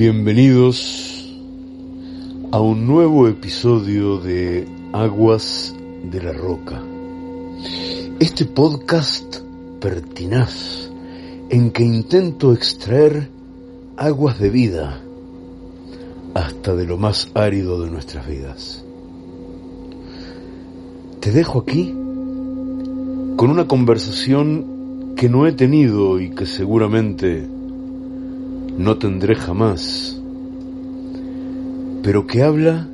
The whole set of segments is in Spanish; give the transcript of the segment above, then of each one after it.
Bienvenidos a un nuevo episodio de Aguas de la Roca. Este podcast pertinaz en que intento extraer aguas de vida hasta de lo más árido de nuestras vidas. Te dejo aquí con una conversación que no he tenido y que seguramente no tendré jamás, pero que habla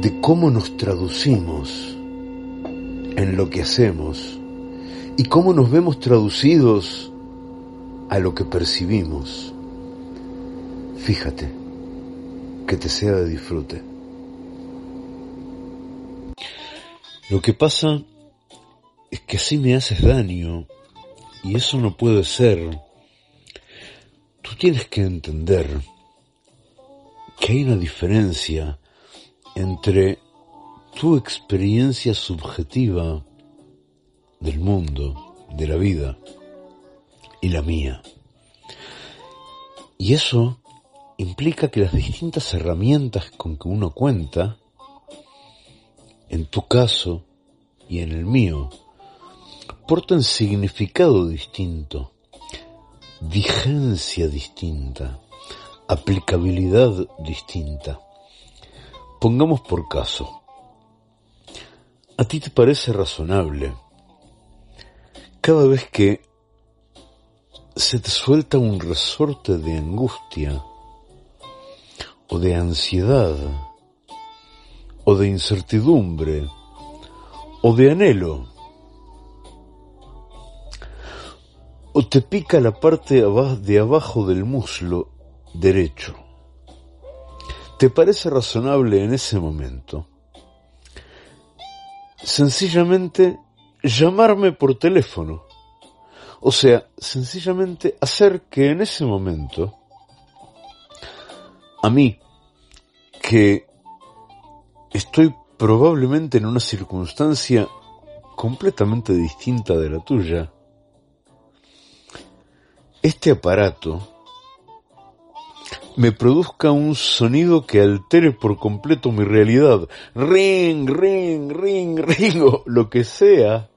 de cómo nos traducimos en lo que hacemos y cómo nos vemos traducidos a lo que percibimos. Fíjate, que te sea de disfrute. Lo que pasa es que así me haces daño y eso no puede ser. Tú tienes que entender que hay una diferencia entre tu experiencia subjetiva del mundo, de la vida, y la mía. Y eso implica que las distintas herramientas con que uno cuenta, en tu caso y en el mío, portan significado distinto vigencia distinta, aplicabilidad distinta. Pongamos por caso, ¿a ti te parece razonable cada vez que se te suelta un resorte de angustia o de ansiedad o de incertidumbre o de anhelo o te pica la parte de abajo del muslo derecho. ¿Te parece razonable en ese momento? Sencillamente llamarme por teléfono. O sea, sencillamente hacer que en ese momento, a mí, que estoy probablemente en una circunstancia completamente distinta de la tuya, este aparato me produzca un sonido que altere por completo mi realidad, ring, ring, ring, ring, o lo que sea,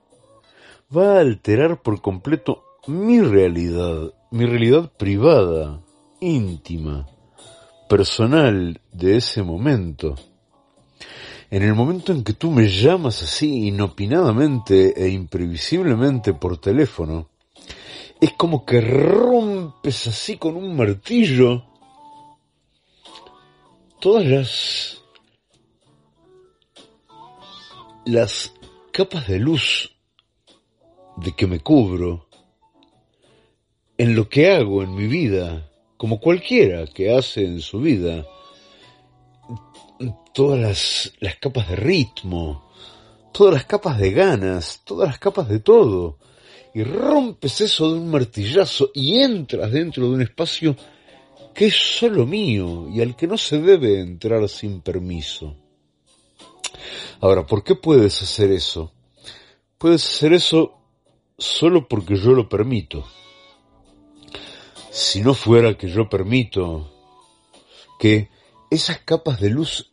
va a alterar por completo mi realidad, mi realidad privada, íntima, personal de ese momento. En el momento en que tú me llamas así inopinadamente e imprevisiblemente por teléfono, es como que rompes así con un martillo todas las las capas de luz de que me cubro en lo que hago en mi vida, como cualquiera que hace en su vida, todas las, las capas de ritmo, todas las capas de ganas, todas las capas de todo y rompes eso de un martillazo y entras dentro de un espacio que es solo mío y al que no se debe entrar sin permiso. Ahora, ¿por qué puedes hacer eso? Puedes hacer eso solo porque yo lo permito. Si no fuera que yo permito que esas capas de luz,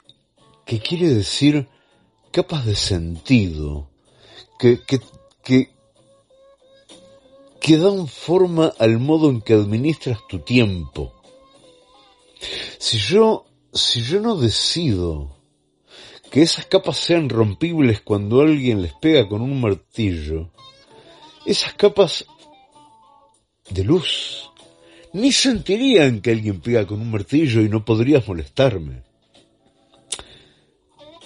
que quiere decir capas de sentido, que, que, que que dan forma al modo en que administras tu tiempo. Si yo, si yo no decido que esas capas sean rompibles cuando alguien les pega con un martillo, esas capas de luz ni sentirían que alguien pega con un martillo y no podrías molestarme.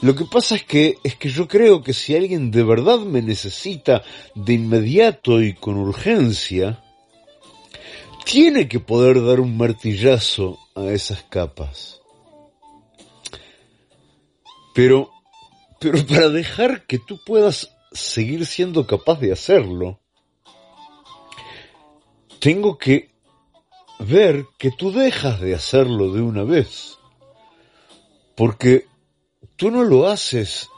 Lo que pasa es que, es que yo creo que si alguien de verdad me necesita de inmediato y con urgencia, tiene que poder dar un martillazo a esas capas. Pero, pero para dejar que tú puedas seguir siendo capaz de hacerlo, tengo que ver que tú dejas de hacerlo de una vez. Porque tú no lo haces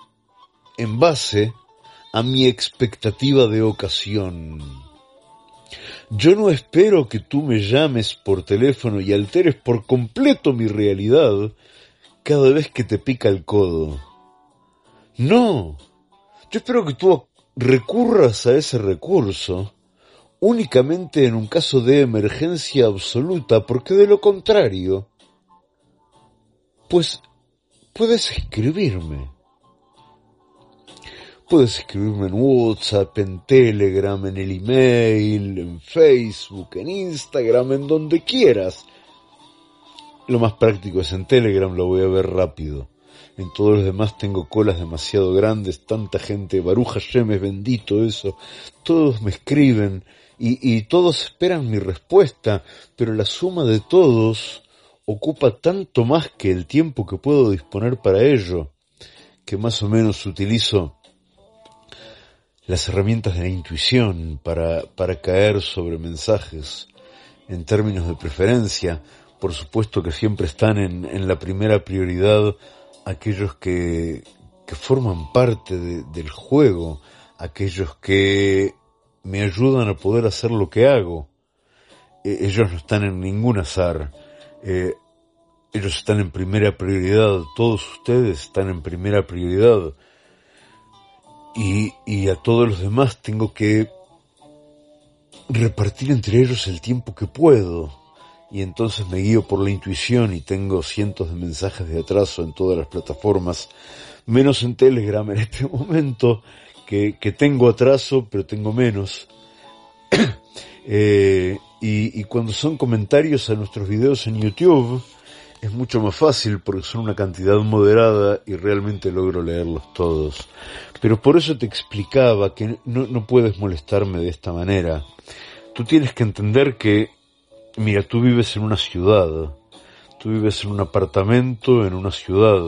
en base a mi expectativa de ocasión. Yo no espero que tú me llames por teléfono y alteres por completo mi realidad cada vez que te pica el codo. No, yo espero que tú recurras a ese recurso únicamente en un caso de emergencia absoluta, porque de lo contrario, pues puedes escribirme. Puedes escribirme en WhatsApp, en Telegram, en el email, en Facebook, en Instagram, en donde quieras. Lo más práctico es en Telegram, lo voy a ver rápido. En todos los demás tengo colas demasiado grandes, tanta gente, Baruja Yemes, bendito eso. Todos me escriben, y, todos esperan mi respuesta, pero la suma de todos ocupa tanto más que el tiempo que puedo disponer para ello, que más o menos utilizo las herramientas de la intuición para, para caer sobre mensajes en términos de preferencia. Por supuesto que siempre están en, en la primera prioridad aquellos que, que forman parte del juego, aquellos que me ayudan a poder hacer lo que hago. E, ellos no están en ningún azar. Eh, ellos están en primera prioridad. Todos ustedes están en primera prioridad. Y, y a todos los demás tengo que repartir entre ellos el tiempo que puedo. Y entonces me guío por la intuición y tengo cientos de mensajes de atraso en todas las plataformas, menos en Telegram en este momento, que, tengo atraso, pero tengo menos. Eh, y, cuando son comentarios a nuestros videos en YouTube, es mucho más fácil porque son una cantidad moderada y realmente logro leerlos todos. Pero por eso te explicaba que no, no puedes molestarme de esta manera. Tú tienes que entender que, mira, tú vives en una ciudad, tú vives en un apartamento en una ciudad,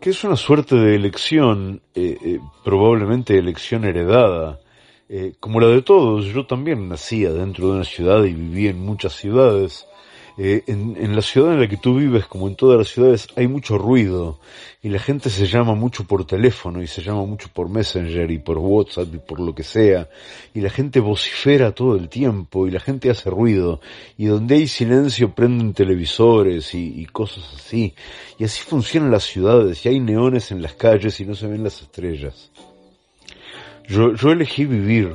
que es una suerte de elección, eh, eh, probablemente elección heredada, eh, como la de todos. Yo también nacía dentro de una ciudad y viví en muchas ciudades, eh, en, la ciudad en la que tú vives, como en todas las ciudades, hay mucho ruido y la gente se llama mucho por teléfono y se llama mucho por Messenger y por WhatsApp y por lo que sea. Y la gente vocifera todo el tiempo y la gente hace ruido. Y donde hay silencio prenden televisores y, y cosas así. Y así funcionan las ciudades. Y hay neones en las calles y no se ven las estrellas. Yo, yo elegí vivir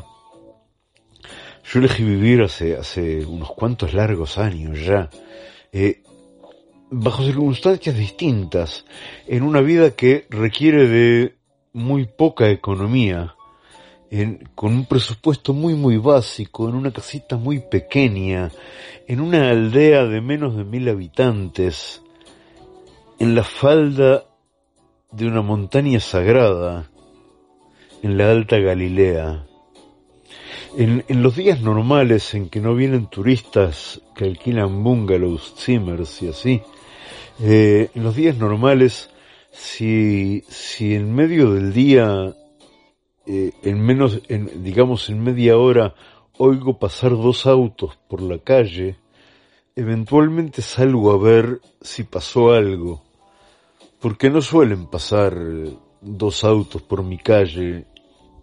yo elegí vivir hace, hace unos cuantos largos años ya, eh, bajo circunstancias distintas, en una vida que requiere de muy poca economía, en, con un presupuesto muy muy básico, en una casita muy pequeña, en una aldea de menos de mil habitantes, en la falda de una montaña sagrada, en la Alta Galilea, en, los días normales en que no vienen turistas que alquilan bungalows, zimmers y así, eh, en los días normales, si, si en medio del día, eh, en menos, en, digamos en media hora, oigo pasar dos autos por la calle, eventualmente salgo a ver si pasó algo, porque no suelen pasar dos autos por mi calle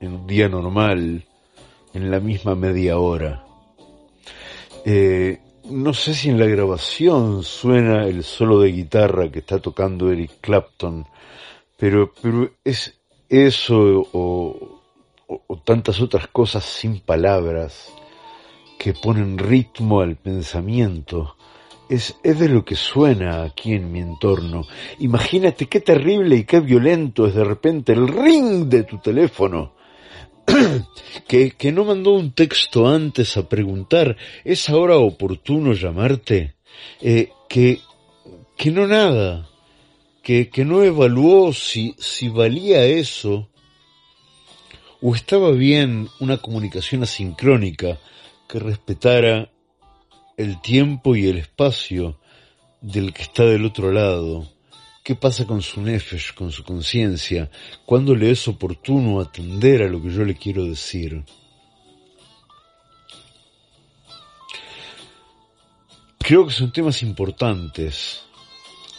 en un día normal, en la misma media hora. Eh, no sé si en la grabación suena el solo de guitarra que está tocando Eric Clapton, pero, pero es eso o, o tantas otras cosas sin palabras que ponen ritmo al pensamiento. Es, es, de lo que suena aquí en mi entorno. Imagínate qué terrible y qué violento es de repente el ring de tu teléfono que, que no mandó un texto antes a preguntar, ¿es ahora oportuno llamarte? Eh, que, que no nada, que, que no evaluó si, si valía eso o estaba bien una comunicación asincrónica que respetara el tiempo y el espacio del que está del otro lado. ¿Qué pasa con su nefesh, con su conciencia? ¿Cuándo le es oportuno atender a lo que yo le quiero decir? Creo que son temas importantes.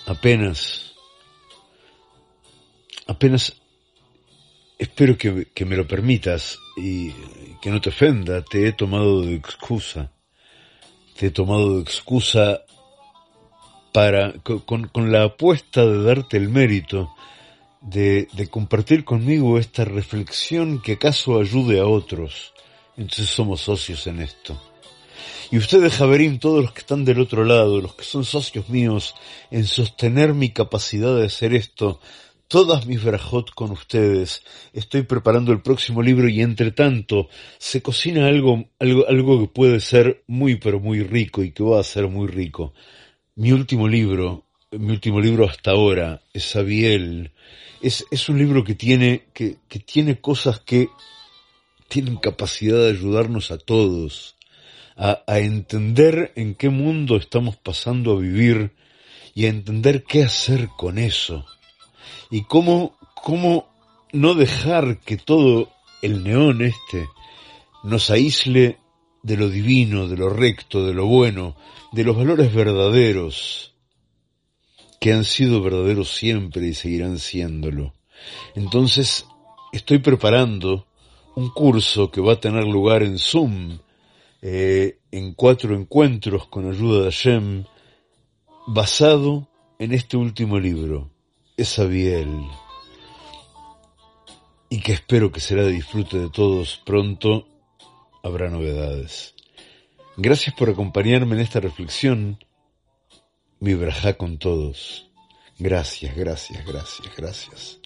Apenas, apenas espero que, que me lo permitas y que no te ofenda, te he tomado de excusa. Te he tomado de excusa para, con, la apuesta de darte el mérito de, compartir conmigo esta reflexión que acaso ayude a otros. Entonces somos socios en esto. Y ustedes, Javerín, todos los que están del otro lado, los que son socios míos en sostener mi capacidad de hacer esto, todas mis verajot con ustedes. Estoy preparando el próximo libro y entre tanto se cocina algo, algo que puede ser muy pero muy rico y que va a ser muy rico. Mi último libro, mi último libro hasta ahora, es Abiel. Es, es un libro que tiene, que, que tiene cosas que tienen capacidad de ayudarnos a todos a, a entender en qué mundo estamos pasando a vivir y a entender qué hacer con eso. Y cómo, cómo no dejar que todo el neón este nos aísle de lo divino, de lo recto, de lo bueno, de los valores verdaderos, que han sido verdaderos siempre y seguirán siéndolo. Entonces, estoy preparando un curso que va a tener lugar en Zoom, eh, en cuatro encuentros con ayuda de Hashem, basado en este último libro, Esabiel, y que espero que será de disfrute de todos pronto, habrá novedades. Gracias por acompañarme en esta reflexión. Mi con todos. Gracias, gracias, gracias, gracias.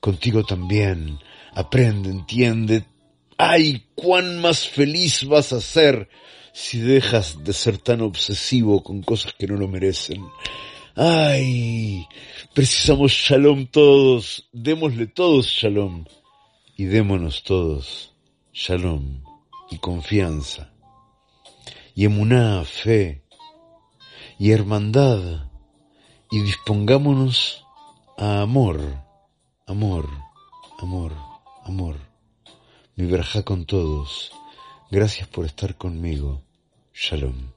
Contigo también. Aprende, entiende. ¡Ay, cuán más feliz vas a ser si dejas de ser tan obsesivo con cosas que no lo merecen! ¡Ay! Precisamos shalom todos. Démosle todos shalom. Y démonos todos shalom y confianza y emuná, fe y hermandad y dispongámonos a amor, amor, amor, amor. Mi verja con todos. Gracias por estar conmigo. Shalom.